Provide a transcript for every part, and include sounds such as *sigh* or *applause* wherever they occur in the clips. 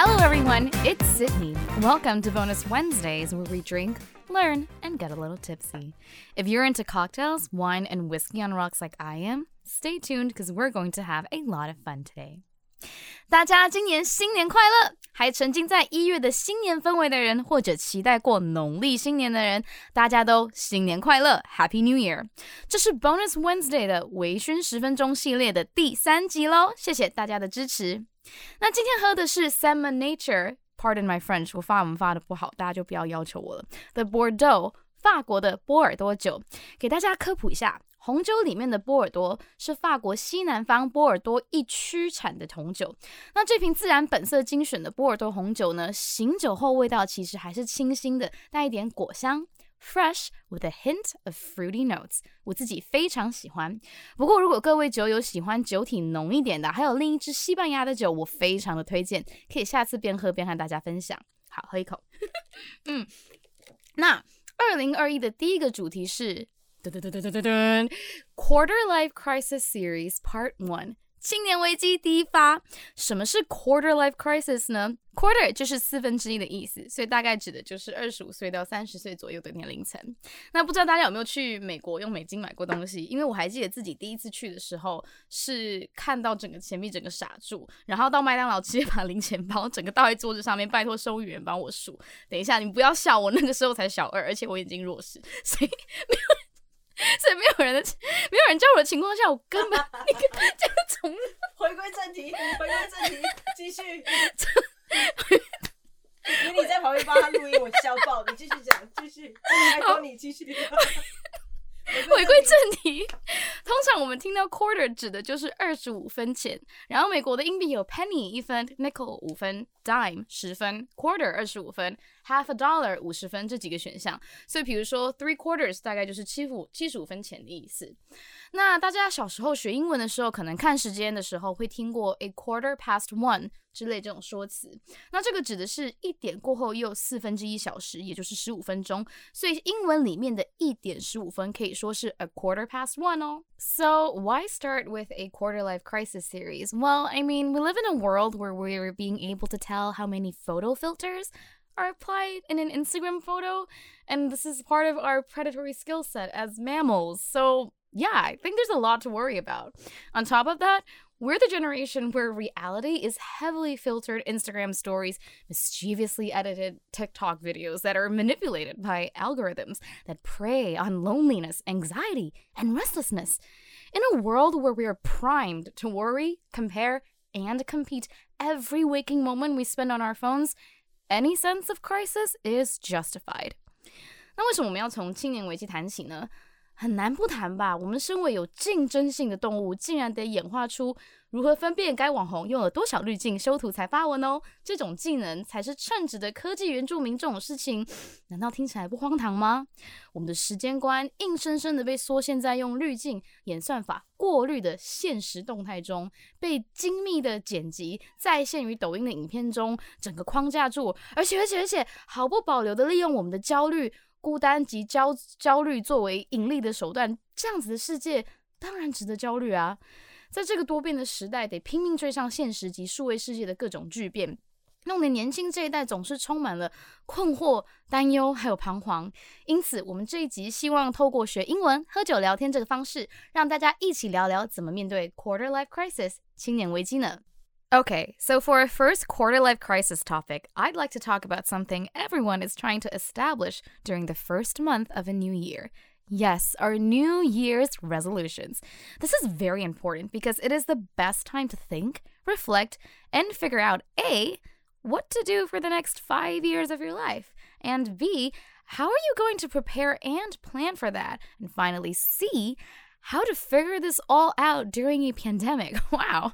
Hello, everyone. It's Sydney. Welcome to Bonus Wednesdays, where we drink, learn, and get a little tipsy. If you're into cocktails, wine, and whiskey on rocks like I am, stay tuned because we're going to have a lot of fun today. 大家今年新年快乐！还沉浸在一月的新年氛围的人，或者期待过农历新年的人，大家都新年快乐，Happy New Year！这是 Bonus Wednesday 的微醺十分钟系列的第三集喽，谢谢大家的支持。那今天喝的是 Salmon Nature，Pardon my French，我发文发的不好，大家就不要要求我了。The Bordeaux，法国的波尔多酒，给大家科普一下。红酒里面的波尔多是法国西南方波尔多一区产的红酒。那这瓶自然本色精选的波尔多红酒呢，醒酒后味道其实还是清新的，带一点果香，fresh with a hint of fruity notes。我自己非常喜欢。不过如果各位酒友喜欢酒体浓一点的，还有另一支西班牙的酒，我非常的推荐，可以下次边喝边和大家分享。好，喝一口。*laughs* 嗯，那二零二一的第一个主题是。噔噔噔噔噔噔 Quarter Life Crisis Series Part One 青年危机第一发。什么是 Quarter Life Crisis 呢？Quarter 就是四分之一的意思，所以大概指的就是二十五岁到三十岁左右的年龄层。那不知道大家有没有去美国用美金买过东西？因为我还记得自己第一次去的时候，是看到整个钱币整个傻住，然后到麦当劳直接把零钱包整个倒在桌子上面，拜托收银员帮我数。等一下，你不要笑，我那个时候才小二，而且我眼睛弱视，所以没有。所以没有人的，没有人教我的情况下，我根本你这样从回归正题，回归正题，继续。你你在旁边帮他录音，我笑爆。你继续讲，继续，还帮你继续。*laughs* 回归正题，通常我们听到 quarter 指的就是二十五分钱，然后美国的硬币有 penny 一分，nickel 五分，dime 十分，quarter 二十五分 ，half a dollar 五十分这几个选项。所以比如说 three quarters 大概就是七五七十五分钱的意思。那大家小时候学英文的时候，可能看时间的时候会听过 a quarter past one 之类这种说辞。那这个指的是一点过后又四分之一小时，也就是十五分钟。所以英文里面的一点十五分可以说是 a quarter past one 哦。So why start with a quarter life crisis series? Well, I mean, we live in a world where we're being able to tell how many photo filters are applied in an Instagram photo, and this is part of our predatory skill set as mammals. So yeah, I think there's a lot to worry about. On top of that, we're the generation where reality is heavily filtered Instagram stories, mischievously edited TikTok videos that are manipulated by algorithms that prey on loneliness, anxiety, and restlessness. In a world where we are primed to worry, compare, and compete every waking moment we spend on our phones, any sense of crisis is justified. 那为什么我们要从青年危机谈起呢？ 很难不谈吧？我们身为有竞争性的动物，竟然得演化出如何分辨该网红用了多少滤镜修图才发文哦。这种技能才是称职的科技原住民。这种事情，难道听起来不荒唐吗？我们的时间观硬生生的被缩限在用滤镜演算法过滤的现实动态中，被精密的剪辑再现于抖音的影片中，整个框架住，而且而且而且毫不保留的利用我们的焦虑。孤单及焦焦虑作为盈利的手段，这样子的世界当然值得焦虑啊！在这个多变的时代，得拼命追上现实及数位世界的各种巨变，弄得年轻这一代总是充满了困惑、担忧还有彷徨。因此，我们这一集希望透过学英文、喝酒聊天这个方式，让大家一起聊聊怎么面对 quarter life crisis 青年危机呢？Okay, so for our first quarter life crisis topic, I'd like to talk about something everyone is trying to establish during the first month of a new year. Yes, our New Year's resolutions. This is very important because it is the best time to think, reflect, and figure out A, what to do for the next five years of your life, and B, how are you going to prepare and plan for that? And finally, C, how to figure this all out during a pandemic. *laughs* Wow.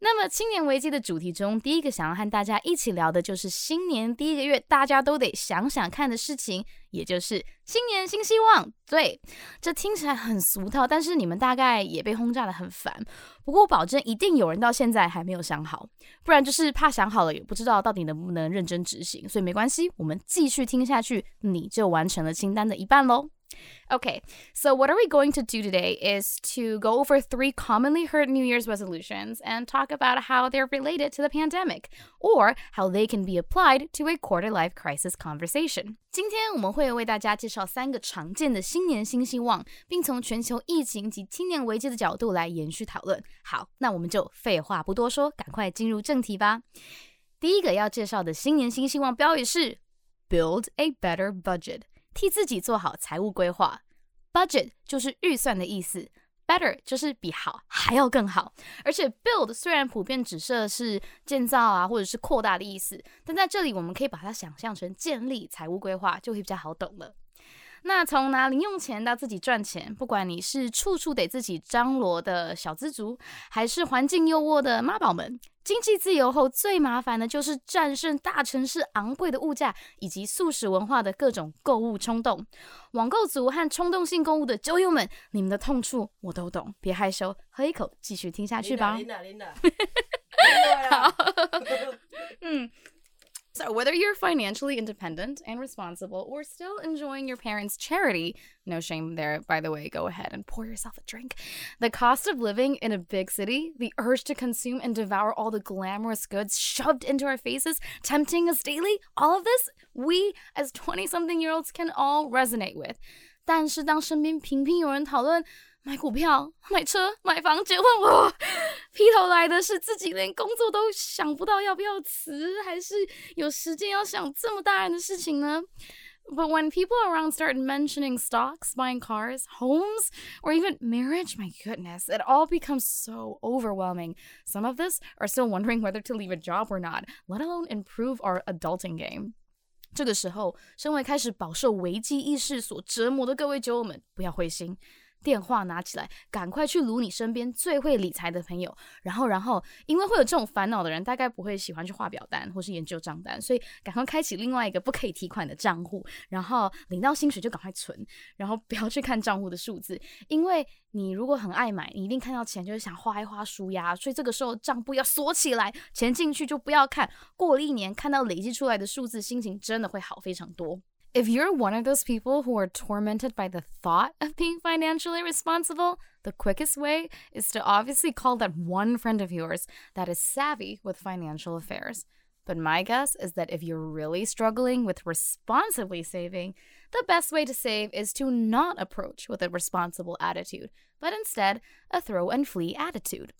那么青年危机的主题中，第一个想要和大家一起聊的就是新年第一个月大家都得想想看的事情，也就是新年新希望。对，这听起来很俗套，但是你们大概也被轰炸的很烦。不过我保证，一定有人到现在还没有想好，不然就是怕想好了也不知道到底能不能认真执行。所以没关系，我们继续听下去，你就完成了清单的一半喽。Okay, so what are we going to do today is to go over three commonly heard New Year's resolutions and talk about how they're related to the pandemic or how they can be applied to a quarter life crisis conversation. 今天我们会为大家介绍三个常见的新年新希望，并从全球疫情及青年危机的角度来延续讨论。好，那我们就废话不多说，赶快进入正题吧。第一个要介绍的新年新希望标语是 “Build a better budget”。 替自己做好财务规划，budget 就是预算的意思，better 就是比好还要更好。而且 build 虽然普遍指涉是建造啊或者是扩大的意思，但在这里我们可以把它想象成建立财务规划，就会比较好懂了。那从拿零用钱到自己赚钱，不管你是处处得自己张罗的小资族，还是环境优渥的妈宝们。经济自由后，最麻烦的就是战胜大城市昂贵的物价以及素食文化的各种购物冲动。网购族和冲动性购物的酒友们，你们的痛处我都懂，别害羞，喝一口，继续听下去吧。好，*laughs* 嗯。So, whether you're financially independent and responsible or still enjoying your parents' charity, no shame there, by the way, go ahead and pour yourself a drink. The cost of living in a big city, the urge to consume and devour all the glamorous goods shoved into our faces, tempting us daily, all of this, we as 20 something year olds can all resonate with. 但是当身边频频有人讨论 买股票、买车、买房、结婚，我！劈头来的是自己连工作都想不到要不要辞，还是有时间要想这么大人的事情呢？But when people around start mentioning stocks, buying cars, homes, or even marriage, my goodness, it all becomes so overwhelming. Some of us are still wondering whether to leave a job or not, let alone improve our adulting game. 这个时候，身为开始饱受危机意识所折磨的各位酒友们，不要灰心。电话拿起来，赶快去撸你身边最会理财的朋友。然后，然后，因为会有这种烦恼的人，大概不会喜欢去画表单或是研究账单，所以赶快开启另外一个不可以提款的账户。然后领到薪水就赶快存，然后不要去看账户的数字，因为你如果很爱买，你一定看到钱就是想花一花舒压，所以这个时候账簿要锁起来，钱进去就不要看。过了一年，看到累积出来的数字，心情真的会好非常多。If you're one of those people who are tormented by the thought of being financially responsible, the quickest way is to obviously call that one friend of yours that is savvy with financial affairs. But my guess is that if you're really struggling with responsibly saving, the best way to save is to not approach with a responsible attitude, but instead a throw and flee attitude.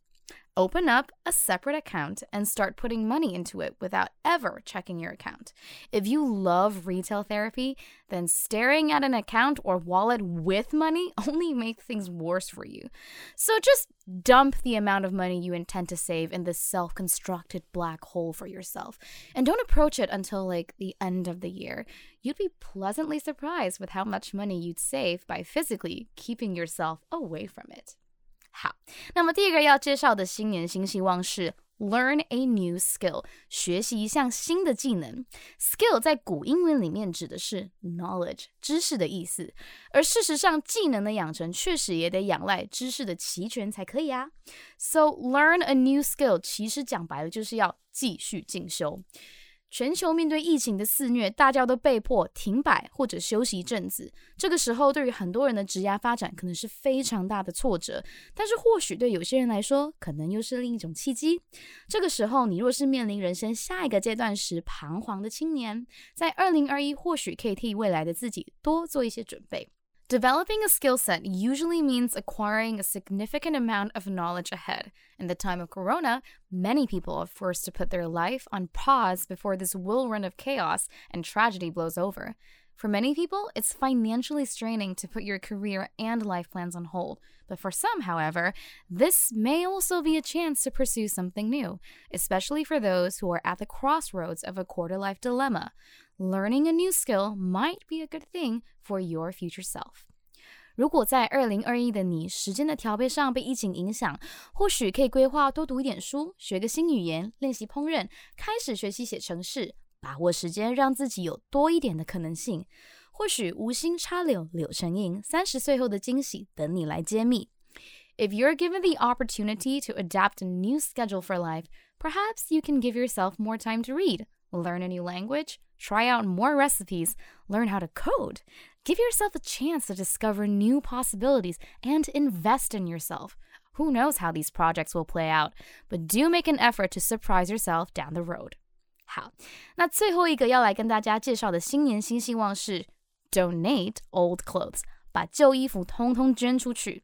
Open up a separate account and start putting money into it without ever checking your account. If you love retail therapy, then staring at an account or wallet with money *laughs* only makes things worse for you. So just dump the amount of money you intend to save in this self constructed black hole for yourself. And don't approach it until like the end of the year. You'd be pleasantly surprised with how much money you'd save by physically keeping yourself away from it. 好，那么第一个要介绍的新年新希望是 learn a new skill，学习一项新的技能。skill 在古英文里面指的是 knowledge，知识的意思。而事实上，技能的养成确实也得仰赖知识的齐全才可以啊。So learn a new skill，其实讲白了就是要继续进修。全球面对疫情的肆虐，大家都被迫停摆或者休息一阵子。这个时候，对于很多人的职业发展可能是非常大的挫折，但是或许对有些人来说，可能又是另一种契机。这个时候，你若是面临人生下一个阶段时彷徨的青年，在二零二一或许可以替未来的自己多做一些准备。Developing a skill set usually means acquiring a significant amount of knowledge ahead. In the time of Corona, many people are forced to put their life on pause before this whirlwind of chaos and tragedy blows over. For many people, it's financially straining to put your career and life plans on hold. But for some, however, this may also be a chance to pursue something new, especially for those who are at the crossroads of a quarter life dilemma learning a new skill might be a good thing for your future self. 如果在二零二一的你时间的调配上被疫情影响，或许可以规划多读一点书，学个新语言，练习烹饪，开始学习写程式， 把握时间，让自己有多一点的可能性。或许无心插柳柳成荫，三十岁后的惊喜等你来揭秘。If you're given the opportunity to adapt a new schedule for life, perhaps you can give yourself more time to read, learn a new language, try out more recipes, learn how to code, Give yourself a chance to discover new possibilities and invest in yourself. Who knows how these projects will play out, but do make an effort to surprise yourself down the road. 好，那最后一个要来跟大家介绍的新年新希望是 donate old clothes，把旧衣服通通捐出去。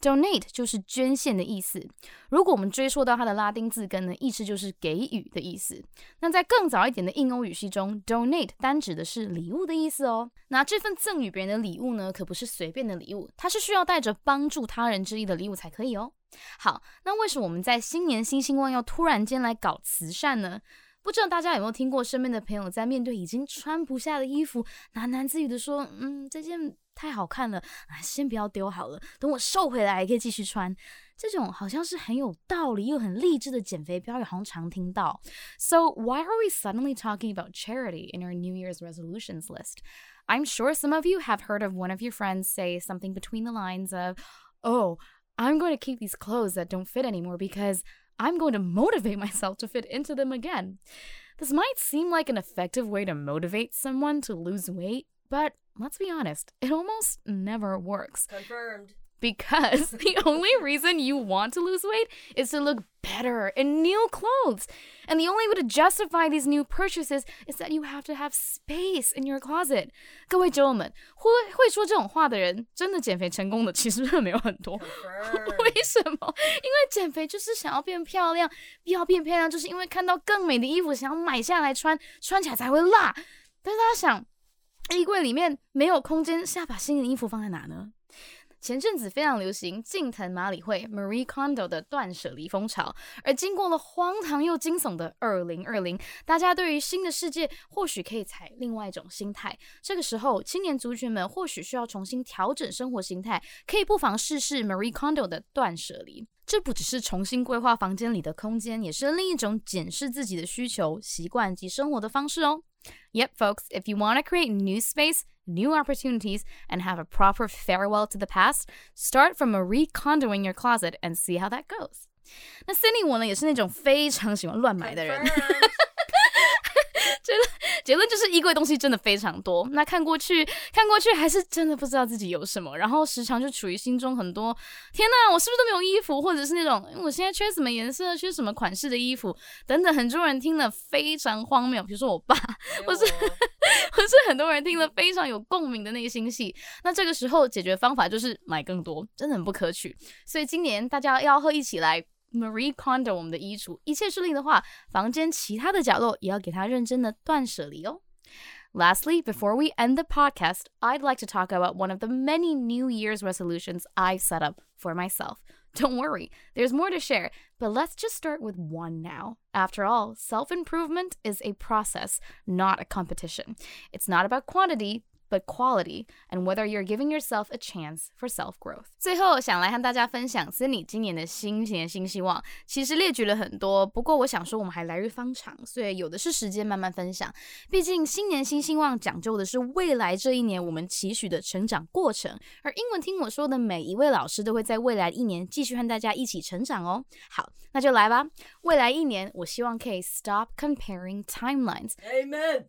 Donate 就是捐献的意思。如果我们追溯到它的拉丁字根呢，意思就是给予的意思。那在更早一点的印欧语系中，donate 单指的是礼物的意思哦。那这份赠予别人的礼物呢，可不是随便的礼物，它是需要带着帮助他人之意的礼物才可以哦。好，那为什么我们在新年新希望要突然间来搞慈善呢？不知道大家有没有听过身边的朋友在面对已经穿不下的衣服，喃喃自语的说：“嗯，这件太好看了，啊，先不要丢好了，等我瘦回来也可以继续穿。”这种好像是很有道理又很励志的减肥标语，好像常听到。So why are we suddenly talking about charity in our New Year's resolutions list? I'm sure some of you have heard of one of your friends say something between the lines of, "Oh, I'm going to keep these clothes that don't fit anymore because." I'm going to motivate myself to fit into them again. This might seem like an effective way to motivate someone to lose weight, but let's be honest, it almost never works. Confirmed Because *laughs* the only reason you want to lose weight is to look better in new clothes. And the only way to justify these new purchases is that you have to have space in your closet. 各位酒友们，会会说这种话的人，真的减肥成功的其实没有很多。 Confirmed. 为什么？因为减肥就是想要变漂亮，要变漂亮，就是因为看到更美的衣服，想要买下来穿，穿起来才会辣。但是大家想，衣柜里面没有空间，是要把新的衣服放在哪呢？ *laughs* 前阵子非常流行近藤麻里惠 Marie Kondo 的断舍离风潮，而经过了荒唐又惊悚的二零二零，大家对于新的世界或许可以采另外一种心态。这个时候，青年族群们或许需要重新调整生活形态，可以不妨试试 Marie Kondo 的断舍离。这不只是重新规划房间里的空间，也是另一种检视自己的需求、习惯及生活的方式哦。Yep, folks, if you want to create new space, new opportunities, and have a proper farewell to the past, start from a recondoing your closet and see how that goes. 那 Sydney 我呢也是那种非常喜欢乱买的人。结论就是衣柜东西真的非常多。那看过去看过去，还是真的不知道自己有什么，然后时常就处于心中很多天呐，我是不是都没有衣服，或者是那种我现在缺什么颜色、缺什么款式的衣服等等。很多人听了非常荒谬，比如说我爸，*laughs* 我是或是很多人听了非常有共鸣的内心戏。那这个时候解决方法就是买更多，真的很不可取。所以今年大家要和一起来 Marie Kondo 我们的衣橱，一切顺利的话，房间其他的角落也要给它认真的断舍离哦。Lastly, before we end the podcast, I'd like to talk about one of the many New Year's resolutions I've set up for myself. Don't worry, there's more to share, but let's just start with one now. After all, self improvement is a process, not a competition. It's not about quantity, but quality, and whether you're giving yourself a chance for self growth. 最后想来和大家分享森你今年的新年新希望，其实列举了很多，不过我想说我们还来日方长，所以有的是时间慢慢分享。毕竟新年新希望讲究的是未来这一年我们期许的成长过程，而英文听我说的每一位老师都会在未来一年继续和大家一起成长哦。好，那就来吧。未来一年，我希望可以 stop comparing timelines。 Amen.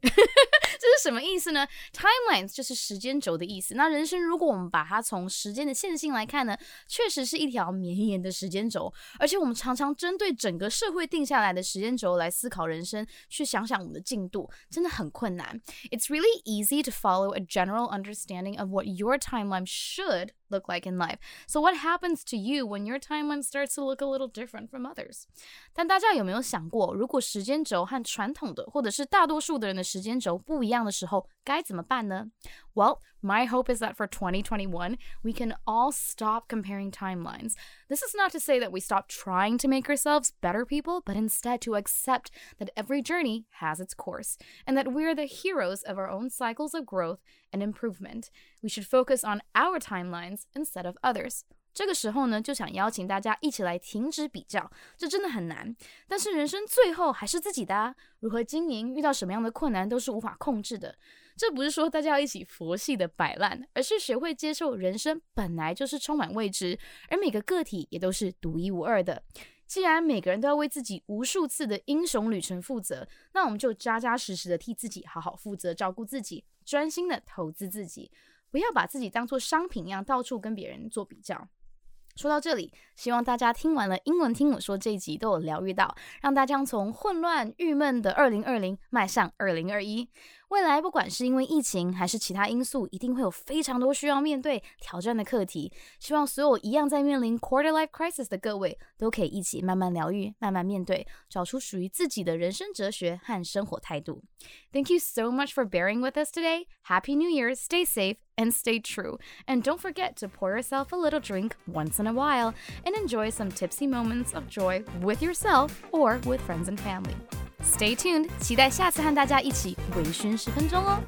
这是什么意思呢？Timelines 就是时间轴的意思。那人生如果我们把它从时间的线性来看呢，确实是一条绵延的时间轴。而且我们常常针对整个社会定下来的时间轴来思考人生，去想想我们的进度，真的很困难。It's really easy to follow a general understanding of what your timeline should look like in life. So what happens to you when your timeline starts to look a little different from others? 但大家有没有想过，如果时间轴和传统的或者是大多数的人的时间轴不一样的时候，该怎么办呢 ？Well, my hope is that for 2021, we can all stop comparing timelines. This is not to say that we stop trying to make ourselves better people, but instead to accept that every journey has its course and that we're the heroes of our own cycles of growth and improvement. We should focus on our timelines instead of others. 这个时候呢，就想邀请大家一起来停止比较，这真的很难。但是人生最后还是自己的啊，如何经营，遇到什么样的困难都是无法控制的。 这不是说大家要一起佛系的摆烂，而是学会接受人生本来就是充满未知，而每个个体也都是独一无二的。既然每个人都要为自己无数次的英雄旅程负责，那我们就扎扎实实的替自己好好负责，照顾自己，专心的投资自己。不要把自己当做商品一样到处跟别人做比较。说到这里，希望大家听完了英文听我说这一集都有疗愈到，让大家从混乱、郁闷的二零二零迈向二零二一。未来不管是因为疫情还是其他因素，一定会有非常多需要面对挑战的课题。希望所有一样在面临 quarter life crisis 的各位，都可以一起慢慢疗愈、慢慢面对，找出属于自己的人生哲学和生活态度。Thank you so much for bearing with us today. Happy New Year. Stay safe and stay true. And don't forget to pour yourself a little drink once in a while and enjoy some tipsy moments of joy with yourself or with friends and family. Stay tuned，期待下次和大家一起微醺十分钟哦。